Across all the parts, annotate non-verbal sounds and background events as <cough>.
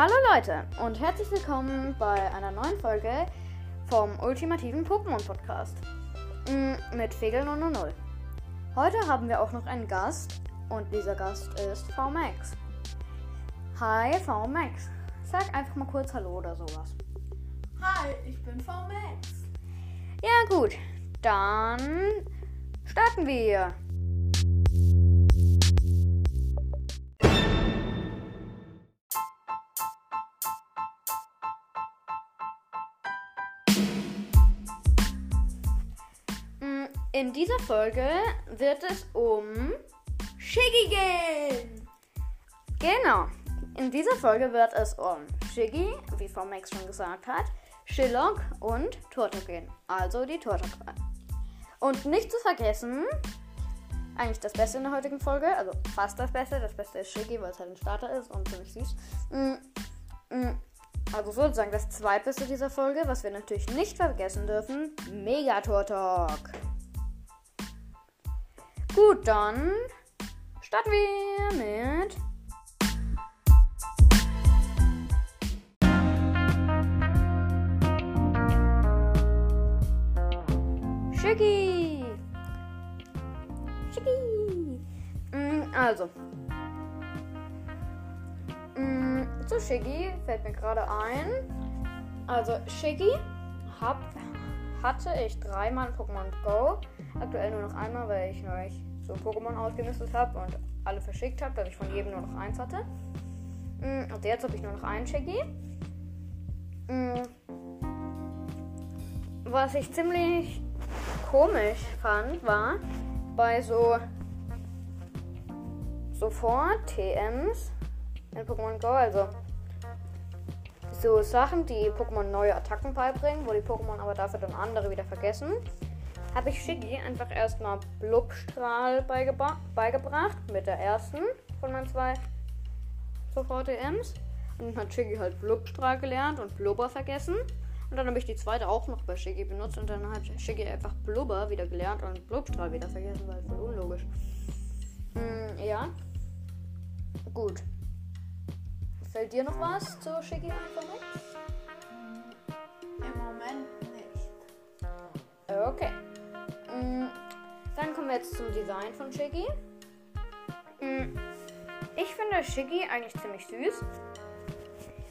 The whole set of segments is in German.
Hallo Leute und herzlich willkommen bei einer neuen Folge vom ultimativen Pokémon Podcast mm, mit Fegel 000. Heute haben wir auch noch einen Gast und dieser Gast ist VMAX. Hi VMAX, sag einfach mal kurz Hallo oder sowas. Hi, ich bin VMAX. Ja gut, dann starten wir. In dieser Folge wird es um Shiggy gehen. Genau. In dieser Folge wird es um Shiggy, wie Frau Max schon gesagt hat, Shillock und Turtok gehen. Also die Turtok. Und nicht zu vergessen, eigentlich das Beste in der heutigen Folge, also fast das Beste. Das Beste ist Shiggy, weil es halt ein Starter ist und ziemlich süß. Mm, mm, Also sozusagen das Zweitbeste dieser Folge, was wir natürlich nicht vergessen dürfen, Megaturtok. Gut, dann starten wir mit Shiggy. Shiggy. Mm, Also. Mm, Zu Shiggy fällt mir gerade ein. Also hab, hatte ich dreimal in Pokémon Go. Aktuell nur noch einmal, weil ich neulich so Pokémon ausgemistet habe und alle verschickt habe, dass ich von jedem nur noch eins hatte. Mm, Also jetzt habe ich nur noch einen Shiggy. Mm, Was ich ziemlich komisch fand, war bei so sofort TMs in Pokémon Go, also so Sachen, die Pokémon neue Attacken beibringen, wo die Pokémon aber dafür dann andere wieder vergessen, habe ich Shiggy einfach erstmal Blubstrahl beigebra beigebracht mit der ersten von meinen zwei sofort TMs. Und dann hat Shiggy halt Blubstrahl gelernt und Blubber vergessen. Und dann habe ich die zweite auch noch bei Shiggy benutzt und dann hat Shiggy einfach Blubber wieder gelernt und Blubstrahl wieder vergessen, weil voll unlogisch. Hm, ja. Gut. Fällt dir noch was zu Shiggy einfach mit? Im Moment nicht. Okay. Jetzt zum Design von Shiggy. Hm, Ich finde Shiggy eigentlich ziemlich süß,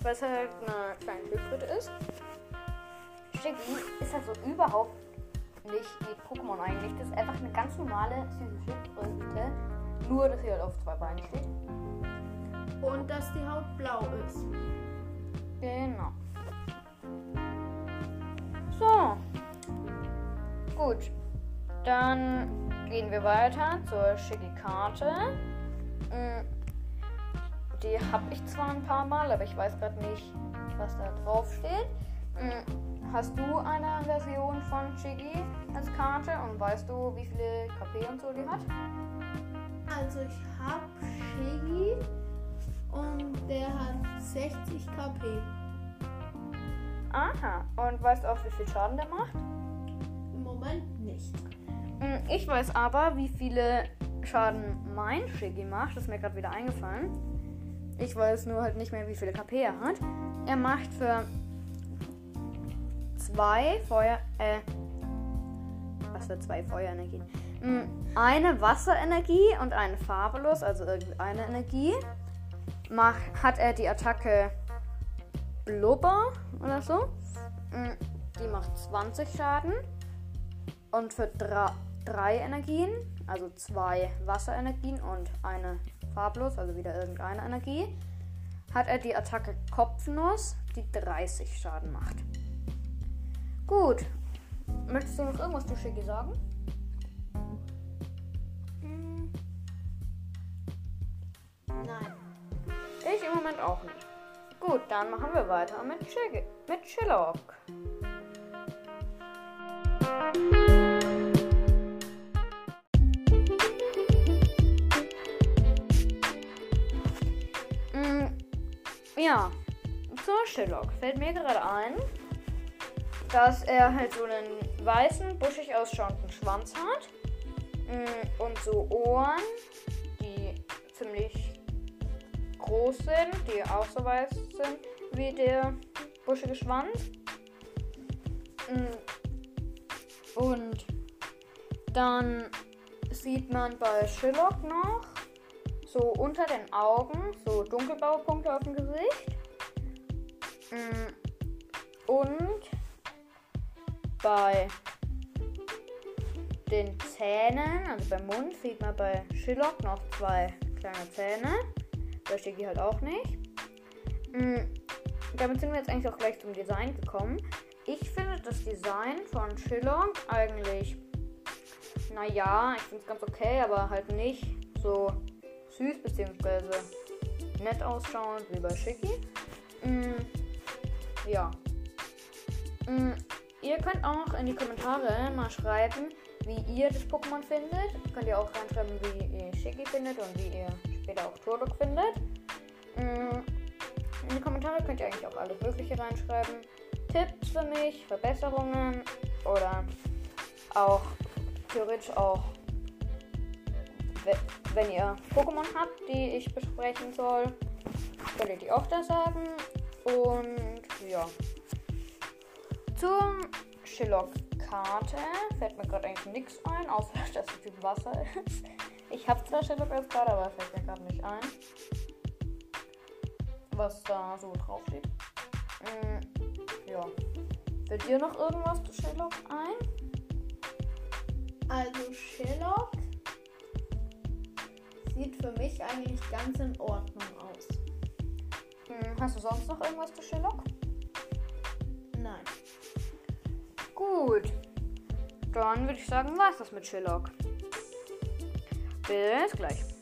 weil es halt eine kleine Schildkröte ist. Shiggy ist halt so überhaupt nicht wie Pokémon eigentlich. Das ist einfach eine ganz normale süße Schildkröte, nur dass sie halt auf zwei Beinen steht. Und dass die Haut blau ist. Genau. So. Gut. Dann gehen wir weiter zur Shiggy-Karte. Mm, Die habe ich zwar ein paar Mal, aber ich weiß gerade nicht, was da drauf steht. Mm, Hast du eine Version von Shiggy als Karte und weißt du, wie viele KP und so die hat? Also ich hab Shiggy und der hat 60 KP. Aha. Und weißt du auch, wie viel Schaden der macht? Im Moment nicht. Mm, Ich weiß aber, wie viele Schaden mein Shiggy macht. Das ist mir gerade wieder eingefallen. Ich weiß nur halt nicht mehr, wie viele KP er hat. Er macht für zwei Feuer. Äh. Was für zwei Feuerenergien? Mm, Eine Wasserenergie und eine Fabulous, also irgendeine Energie. Mach, hat er die Attacke Blubber oder so. Mm, Die macht 20 Schaden. Und für drei, Energien, also zwei Wasserenergien und eine farblos, also wieder irgendeine Energie, hat er die Attacke Kopfnuss, die 30 Schaden macht. Gut. Möchtest du noch irgendwas zu Shiggy sagen? Hm, Nein. Ich im Moment auch nicht. Gut, dann machen wir weiter mit Shiggy, mit Chillock. Ja, zur Shillock fällt mir gerade ein, dass er halt so einen weißen, buschig ausschauenden Schwanz hat mm, und so Ohren, die ziemlich groß sind, die auch so weiß sind wie der buschige Schwanz. Mm. Und dann sieht man bei Shillock noch so unter den Augen so dunkelblaue Punkte auf dem Gesicht. Mm. Und bei den Zähnen, also beim Mund, sieht man bei Shillock noch zwei kleine Zähne. Bei Shiggy halt auch nicht. Mhm. Damit sind wir jetzt eigentlich auch gleich zum Design gekommen. Ich finde das Design von Shillock eigentlich, naja, ich finde es ganz okay, aber halt nicht so süß bzw. nett ausschauend wie bei Shiggy. Mhm. Ja. Mhm. Ihr könnt auch in die Kommentare mal schreiben, wie ihr das Pokémon findet. Könnt ihr auch reinschreiben, wie ihr Shiggy findet und wie ihr später auch Turtok findet. Mm, in die Kommentare könnt ihr eigentlich auch alles Mögliche reinschreiben. Tipps für mich, Verbesserungen oder auch theoretisch auch, wenn ihr Pokémon habt, die ich besprechen soll, könnt ihr die auch da sagen. Und ja. Zum Shillock-Karte fällt mir gerade eigentlich nichts ein, außer <laughs> dass es Typ Wasser ist. Ich habe zwar Shillock als Karte, aber fällt mir gerade nicht ein. Was da so drauf steht. Mm, ja. Fällt dir noch irgendwas zu Shillock ein? Also Shillock sieht für mich eigentlich ganz in Ordnung aus. Hm, hast du sonst noch irgendwas zu Shillock? Nein. Gut. Dann würde ich sagen, war es das mit Shillock. Bis gleich.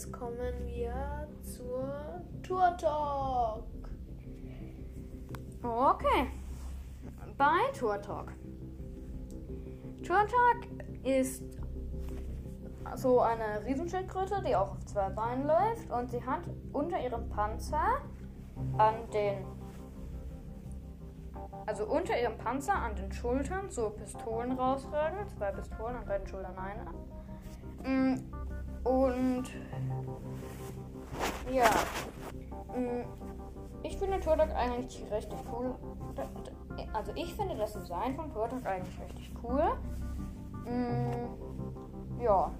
Jetzt kommen wir zur Tour Talk. Okay. Bei Tour Talk. Tour Talk ist so eine Riesenschildkröte, die auch auf zwei Beinen läuft und sie hat unter ihrem Panzer an den also unter ihrem Panzer an den Schultern so Pistolen rausragen, zwei Pistolen an beiden Schultern eine. Und ja, mm, ich finde Turtok eigentlich richtig cool. Also ich finde das Design von Turtok eigentlich richtig cool. Mm, ja.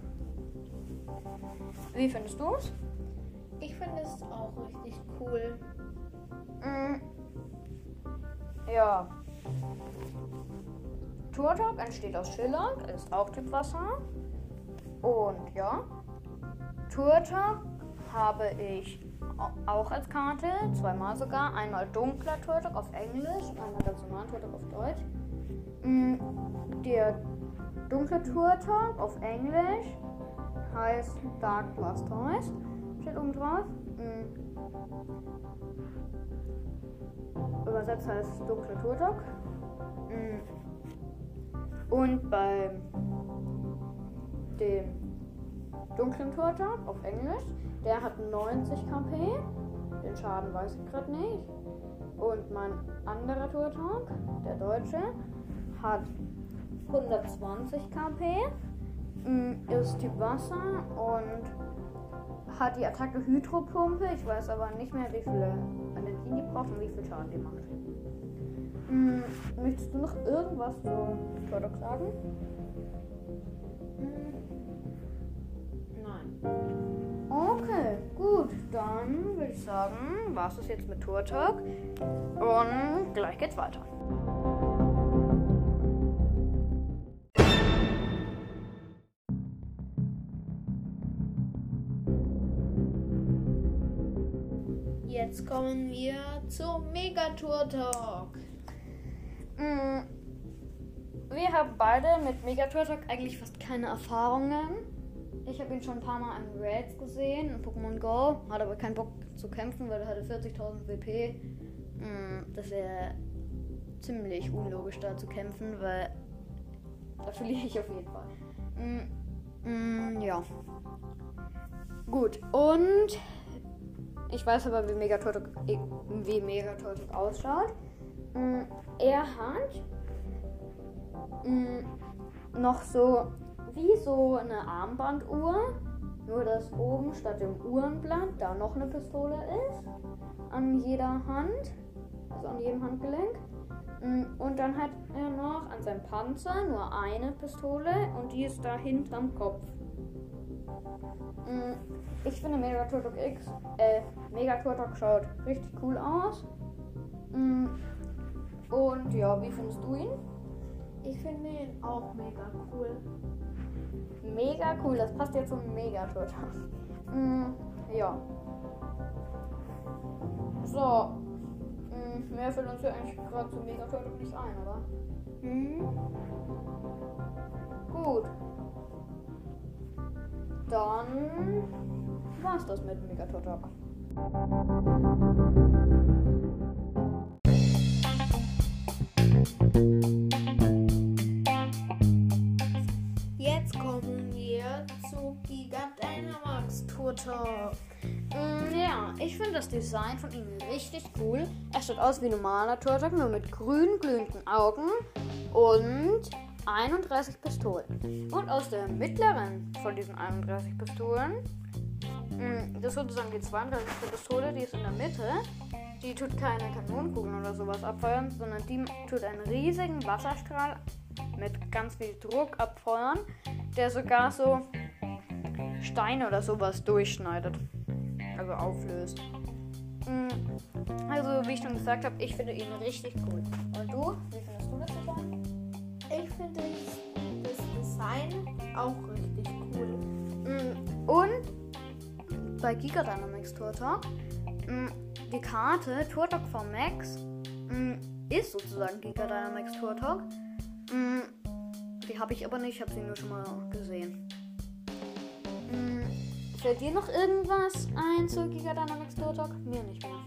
Wie findest du es? Ich finde es auch richtig cool. Mm, ja. Turtok entsteht aus Schiller, ist auch Typ Wasser. Und ja. Turtok habe ich auch als Karte, zweimal sogar. Einmal dunkler Turtok auf Englisch einmal ganz normalen Turtok auf Deutsch. Mm, der dunkle Turtok auf Englisch heißt Dark Blastoise. Steht oben drauf. Mm. Übersetzt heißt dunkle Turtok. Mm. Und beim dem dunklen Turtok auf Englisch. Der hat 90 KP. Den Schaden weiß ich gerade nicht. Und mein anderer Turtok, der deutsche, hat 120 KP. Mm, ist Typ Wasser und hat die Attacke Hydropumpe. Ich weiß aber nicht mehr, wie viele Energien die braucht und wie viel Schaden die macht. Hm, möchtest du noch irgendwas zu Turtok sagen? Dann würde ich sagen, war es das jetzt mit Tour Talk. Und gleich geht's weiter. Jetzt kommen wir zum Megatour Talk. Mm, wir haben beide mit Megatour Talk eigentlich fast keine Erfahrungen. Ich habe ihn schon ein paar Mal in Raids gesehen, in Pokémon Go. Hat aber keinen Bock zu kämpfen, weil er hatte 40.000 WP. Mm, das wäre ziemlich unlogisch da zu kämpfen, weil da verliere ich auf jeden Fall. Mm, mm, ja. Gut, und ich weiß aber, wie Megaturtok, wie Megaturtok ausschaut. Er hat noch so wie so eine Armbanduhr, nur dass oben statt dem Uhrenblatt da noch eine Pistole ist an jeder Hand, also an jedem Handgelenk. Mm, und dann hat er noch an seinem Panzer nur eine Pistole und die ist da hinterm Kopf. Mm, ich finde Megaturtok X, äh, Megaturtok schaut richtig cool aus. Mm, und ja, wie findest du ihn? Ich finde ihn auch mega cool. Mega cool, das passt jetzt zum Megaturtok. Mm, ja. So. Mm, mehr fällt uns ja eigentlich gerade zu Megaturtok nicht ein, oder? Mhm. Gut. Dann war's das mit Megaturtok. Jetzt Talk. Mm, ja, ich finde das Design von ihm richtig cool. Er schaut aus wie ein normaler Turtok, nur mit grün glühenden Augen und 31 Pistolen. Und aus der mittleren von diesen 31 Pistolen, mm, das ist sozusagen die 32. Pistole, die ist in der Mitte. Die tut keine Kanonenkugeln oder sowas abfeuern, sondern die tut einen riesigen Wasserstrahl mit ganz viel Druck abfeuern, der sogar so Steine oder sowas durchschneidet. Also auflöst. Mm, Also, wie ich schon gesagt habe, ich finde ihn richtig cool. Und du? Wie findest du das Design? Ich finde das Design auch richtig cool. Mm, Und bei Giga Dynamics Tour Talk, mm, die Karte Tour Talk for Max ist sozusagen Giga Dynamics Tour Talk. Die habe ich aber nicht, ich habe sie nur schon mal gesehen. Fällt dir noch irgendwas ein zu Giga Dynamics Tour Talk? Mir nicht mehr.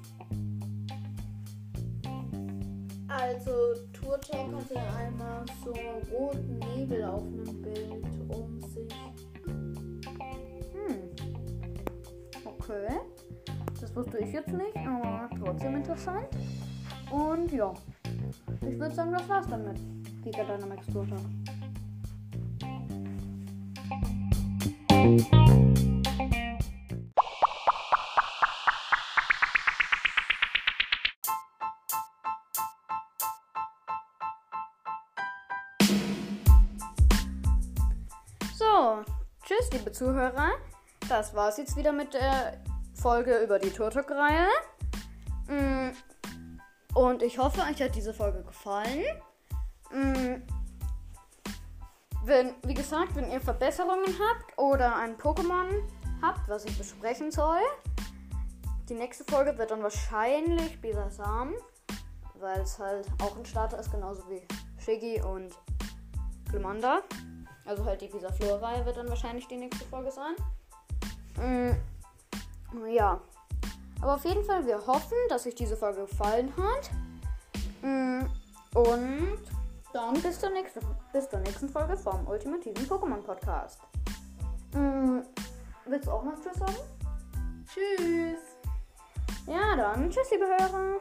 Also Turtok hatte einmal so roten Nebel auf einem Bild um sich. Hm. Okay. Das wusste ich jetzt nicht, aber trotzdem interessant. Und ja. Ich würde sagen, das war's dann mit Giga Dynamics Tour Zuhörer. Das war's jetzt wieder mit der Folge über die Turtok-Reihe. Mm, Und ich hoffe, euch hat diese Folge gefallen. Mm, Wenn, wie gesagt, wenn ihr Verbesserungen habt oder ein Pokémon habt, was ich besprechen soll, die nächste Folge wird dann wahrscheinlich Bisasam, weil es halt auch ein Starter ist, genauso wie Shiggy und Glumanda. Also halt die Visaflor-Reihe wird dann wahrscheinlich die nächste Folge sein. Mm, ja. Aber auf jeden Fall, wir hoffen, dass euch diese Folge gefallen hat. Mm, und dann bis zur nächsten, bis zur nächsten Folge vom ultimativen Pokémon Podcast. Mm, willst du auch noch Tschüss sagen? Tschüss! Ja, dann tschüss, liebe Hörer.